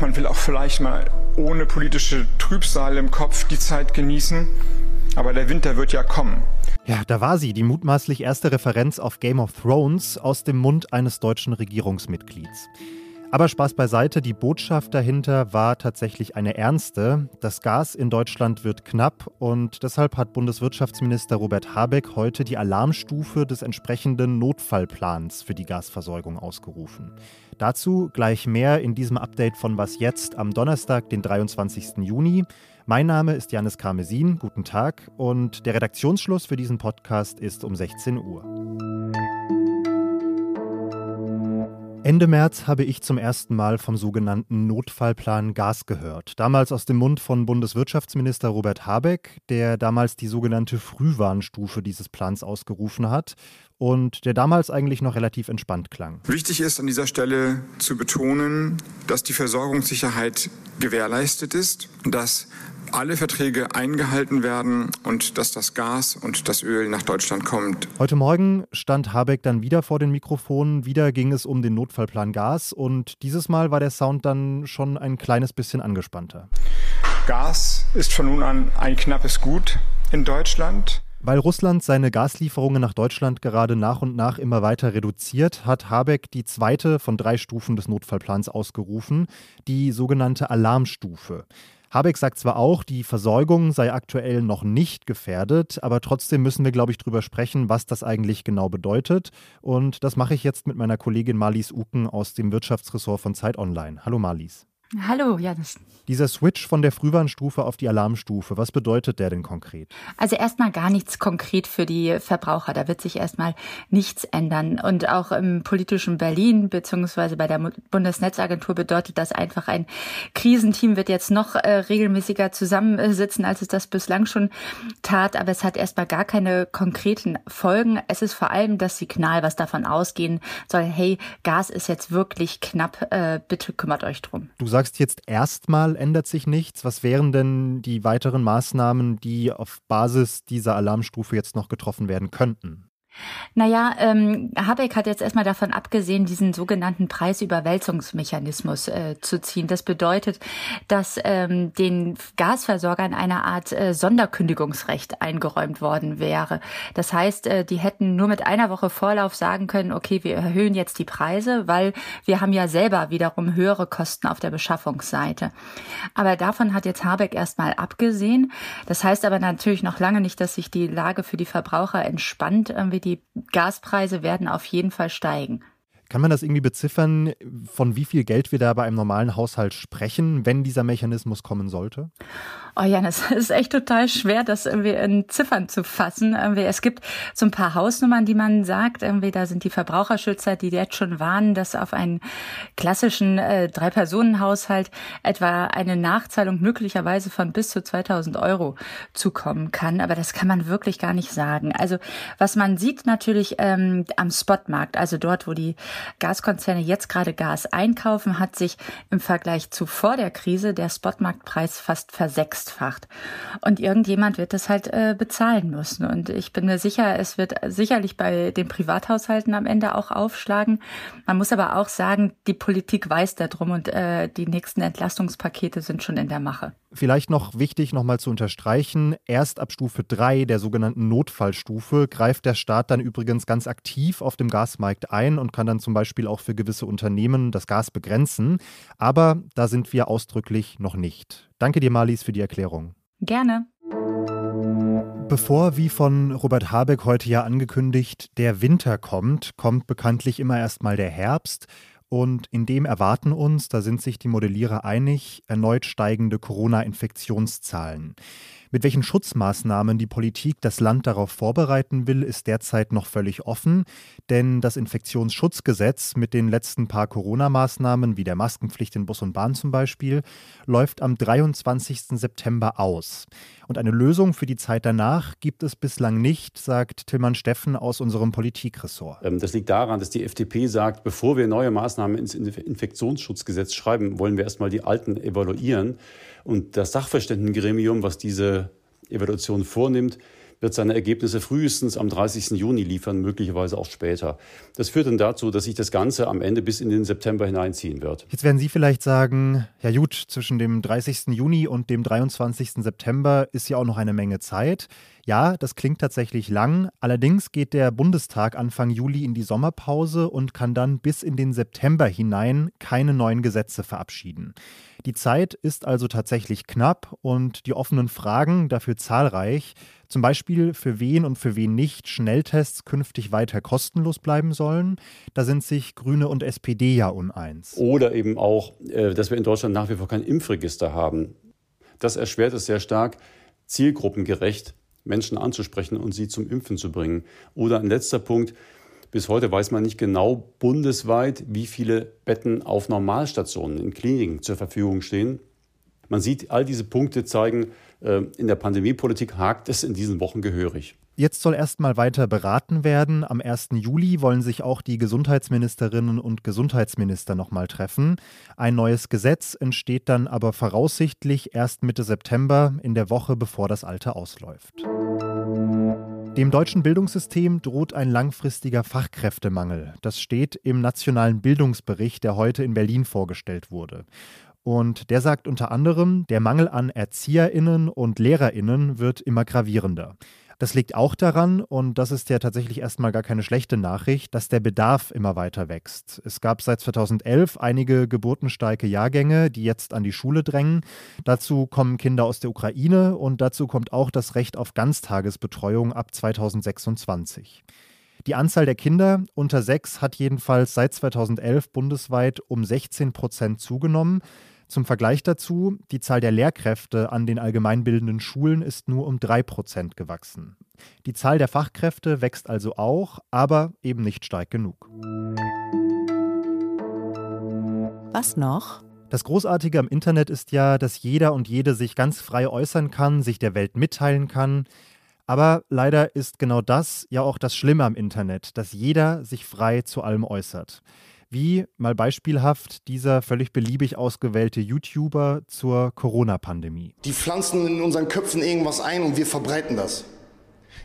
Man will auch vielleicht mal ohne politische Trübsal im Kopf die Zeit genießen. Aber der Winter wird ja kommen. Ja, da war sie, die mutmaßlich erste Referenz auf Game of Thrones aus dem Mund eines deutschen Regierungsmitglieds. Aber Spaß beiseite, die Botschaft dahinter war tatsächlich eine ernste. Das Gas in Deutschland wird knapp und deshalb hat Bundeswirtschaftsminister Robert Habeck heute die Alarmstufe des entsprechenden Notfallplans für die Gasversorgung ausgerufen. Dazu gleich mehr in diesem Update von Was jetzt am Donnerstag, den 23. Juni. Mein Name ist Janis Karmesin, guten Tag und der Redaktionsschluss für diesen Podcast ist um 16 Uhr. Ende März habe ich zum ersten Mal vom sogenannten Notfallplan Gas gehört. Damals aus dem Mund von Bundeswirtschaftsminister Robert Habeck, der damals die sogenannte Frühwarnstufe dieses Plans ausgerufen hat und der damals eigentlich noch relativ entspannt klang. Wichtig ist an dieser Stelle zu betonen, dass die Versorgungssicherheit gewährleistet ist, dass alle Verträge eingehalten werden und dass das Gas und das Öl nach Deutschland kommt. Heute Morgen stand Habeck dann wieder vor den Mikrofonen. Wieder ging es um den Notfallplan Gas und dieses Mal war der Sound dann schon ein kleines bisschen angespannter. Gas ist von nun an ein knappes Gut in Deutschland. Weil Russland seine Gaslieferungen nach Deutschland gerade nach und nach immer weiter reduziert, hat Habeck die zweite von drei Stufen des Notfallplans ausgerufen, die sogenannte Alarmstufe. Habeck sagt zwar auch, die Versorgung sei aktuell noch nicht gefährdet, aber trotzdem müssen wir, glaube ich, drüber sprechen, was das eigentlich genau bedeutet. Und das mache ich jetzt mit meiner Kollegin Marlies Uken aus dem Wirtschaftsressort von Zeit Online. Hallo Marlies. Hallo, Janis. Dieser Switch von der Frühwarnstufe auf die Alarmstufe, was bedeutet der denn konkret? Also erstmal gar nichts konkret für die Verbraucher. Da wird sich erstmal nichts ändern. Und auch im politischen Berlin beziehungsweise bei der Bundesnetzagentur bedeutet das einfach, ein Krisenteam wird jetzt noch äh, regelmäßiger zusammensitzen, als es das bislang schon tat. Aber es hat erstmal gar keine konkreten Folgen. Es ist vor allem das Signal, was davon ausgehen soll, hey, Gas ist jetzt wirklich knapp, äh, bitte kümmert euch drum. Du sagst jetzt erstmal ändert sich nichts. Was wären denn die weiteren Maßnahmen, die auf Basis dieser Alarmstufe jetzt noch getroffen werden könnten? Naja, ähm, Habeck hat jetzt erstmal davon abgesehen, diesen sogenannten Preisüberwälzungsmechanismus äh, zu ziehen. Das bedeutet, dass ähm, den Gasversorgern eine Art äh, Sonderkündigungsrecht eingeräumt worden wäre. Das heißt, äh, die hätten nur mit einer Woche Vorlauf sagen können, okay, wir erhöhen jetzt die Preise, weil wir haben ja selber wiederum höhere Kosten auf der Beschaffungsseite. Aber davon hat jetzt Habeck erstmal abgesehen. Das heißt aber natürlich noch lange nicht, dass sich die Lage für die Verbraucher entspannt. Irgendwie die Gaspreise werden auf jeden Fall steigen. Kann man das irgendwie beziffern, von wie viel Geld wir da bei einem normalen Haushalt sprechen, wenn dieser Mechanismus kommen sollte? Oh ja, das ist echt total schwer, das irgendwie in Ziffern zu fassen. Es gibt so ein paar Hausnummern, die man sagt. Irgendwie da sind die Verbraucherschützer, die jetzt schon warnen, dass auf einen klassischen äh, Drei-Personen-Haushalt etwa eine Nachzahlung möglicherweise von bis zu 2000 Euro zukommen kann. Aber das kann man wirklich gar nicht sagen. Also was man sieht natürlich ähm, am Spotmarkt, also dort, wo die Gaskonzerne jetzt gerade Gas einkaufen, hat sich im Vergleich zu vor der Krise der Spotmarktpreis fast versechst versechsfacht. Und irgendjemand wird das halt äh, bezahlen müssen. Und ich bin mir sicher, es wird sicherlich bei den Privathaushalten am Ende auch aufschlagen. Man muss aber auch sagen, die Politik weiß darum und äh, die nächsten Entlastungspakete sind schon in der Mache. Vielleicht noch wichtig, nochmal zu unterstreichen, erst ab Stufe 3 der sogenannten Notfallstufe greift der Staat dann übrigens ganz aktiv auf dem Gasmarkt ein und kann dann zum Beispiel auch für gewisse Unternehmen das Gas begrenzen. Aber da sind wir ausdrücklich noch nicht. Danke dir, Marlies, für die Erklärung. Gerne. Bevor, wie von Robert Habeck heute ja angekündigt, der Winter kommt, kommt bekanntlich immer erstmal der Herbst. Und in dem erwarten uns, da sind sich die Modellierer einig, erneut steigende Corona-Infektionszahlen. Mit welchen Schutzmaßnahmen die Politik das Land darauf vorbereiten will, ist derzeit noch völlig offen, denn das Infektionsschutzgesetz mit den letzten paar Corona-Maßnahmen, wie der Maskenpflicht in Bus und Bahn zum Beispiel, läuft am 23. September aus. Und eine Lösung für die Zeit danach gibt es bislang nicht, sagt Tillmann Steffen aus unserem Politikressort. Ähm, das liegt daran, dass die FDP sagt, bevor wir neue Maßnahmen ins Infektionsschutzgesetz schreiben, wollen wir erstmal die alten evaluieren. Und das Sachverständigengremium, was diese Evaluation vornimmt, wird seine Ergebnisse frühestens am 30. Juni liefern, möglicherweise auch später. Das führt dann dazu, dass sich das Ganze am Ende bis in den September hineinziehen wird. Jetzt werden Sie vielleicht sagen, ja gut, zwischen dem 30. Juni und dem 23. September ist ja auch noch eine Menge Zeit. Ja, das klingt tatsächlich lang. Allerdings geht der Bundestag Anfang Juli in die Sommerpause und kann dann bis in den September hinein keine neuen Gesetze verabschieden. Die Zeit ist also tatsächlich knapp und die offenen Fragen dafür zahlreich. Zum Beispiel, für wen und für wen nicht Schnelltests künftig weiter kostenlos bleiben sollen. Da sind sich Grüne und SPD ja uneins. Oder eben auch, äh, dass wir in Deutschland nach wie vor kein Impfregister haben. Das erschwert es sehr stark, zielgruppengerecht Menschen anzusprechen und sie zum Impfen zu bringen. Oder ein letzter Punkt, bis heute weiß man nicht genau bundesweit, wie viele Betten auf Normalstationen in Kliniken zur Verfügung stehen. Man sieht, all diese Punkte zeigen, äh, in der Pandemiepolitik hakt es in diesen Wochen gehörig. Jetzt soll erstmal weiter beraten werden. Am 1. Juli wollen sich auch die Gesundheitsministerinnen und Gesundheitsminister nochmal treffen. Ein neues Gesetz entsteht dann aber voraussichtlich erst Mitte September, in der Woche bevor das alte ausläuft. Dem deutschen Bildungssystem droht ein langfristiger Fachkräftemangel. Das steht im nationalen Bildungsbericht, der heute in Berlin vorgestellt wurde. Und der sagt unter anderem, der Mangel an Erzieherinnen und Lehrerinnen wird immer gravierender. Das liegt auch daran, und das ist ja tatsächlich erstmal gar keine schlechte Nachricht, dass der Bedarf immer weiter wächst. Es gab seit 2011 einige geburtenstarke Jahrgänge, die jetzt an die Schule drängen. Dazu kommen Kinder aus der Ukraine und dazu kommt auch das Recht auf Ganztagesbetreuung ab 2026. Die Anzahl der Kinder unter sechs hat jedenfalls seit 2011 bundesweit um 16 Prozent zugenommen. Zum Vergleich dazu, die Zahl der Lehrkräfte an den allgemeinbildenden Schulen ist nur um 3% gewachsen. Die Zahl der Fachkräfte wächst also auch, aber eben nicht stark genug. Was noch? Das Großartige am Internet ist ja, dass jeder und jede sich ganz frei äußern kann, sich der Welt mitteilen kann. Aber leider ist genau das ja auch das Schlimme am Internet, dass jeder sich frei zu allem äußert wie mal beispielhaft dieser völlig beliebig ausgewählte YouTuber zur Corona-Pandemie. Die pflanzen in unseren Köpfen irgendwas ein und wir verbreiten das.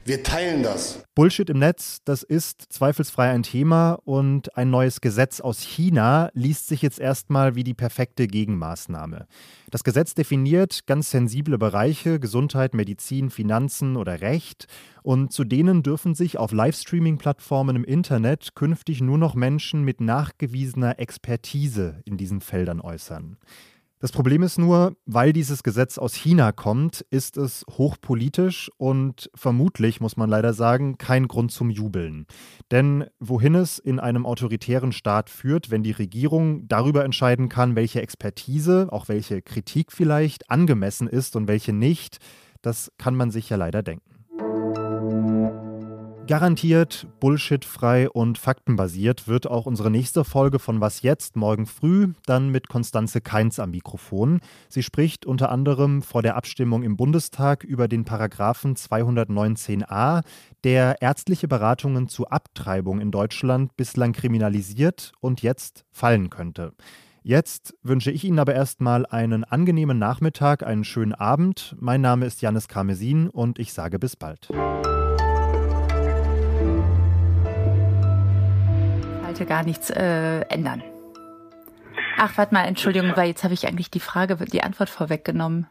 Wir teilen das. Bullshit im Netz, das ist zweifelsfrei ein Thema und ein neues Gesetz aus China liest sich jetzt erstmal wie die perfekte Gegenmaßnahme. Das Gesetz definiert ganz sensible Bereiche, Gesundheit, Medizin, Finanzen oder Recht und zu denen dürfen sich auf Livestreaming-Plattformen im Internet künftig nur noch Menschen mit nachgewiesener Expertise in diesen Feldern äußern. Das Problem ist nur, weil dieses Gesetz aus China kommt, ist es hochpolitisch und vermutlich, muss man leider sagen, kein Grund zum Jubeln. Denn wohin es in einem autoritären Staat führt, wenn die Regierung darüber entscheiden kann, welche Expertise, auch welche Kritik vielleicht angemessen ist und welche nicht, das kann man sich ja leider denken. Garantiert bullshitfrei und faktenbasiert wird auch unsere nächste Folge von Was jetzt morgen früh dann mit Konstanze Keins am Mikrofon. Sie spricht unter anderem vor der Abstimmung im Bundestag über den Paragraphen 219a, der ärztliche Beratungen zu Abtreibung in Deutschland bislang kriminalisiert und jetzt fallen könnte. Jetzt wünsche ich Ihnen aber erstmal einen angenehmen Nachmittag, einen schönen Abend. Mein Name ist Janis Karmesin und ich sage bis bald. Wollte gar nichts äh, ändern. Ach, warte mal, Entschuldigung, weil jetzt habe ich eigentlich die Frage, die Antwort vorweggenommen.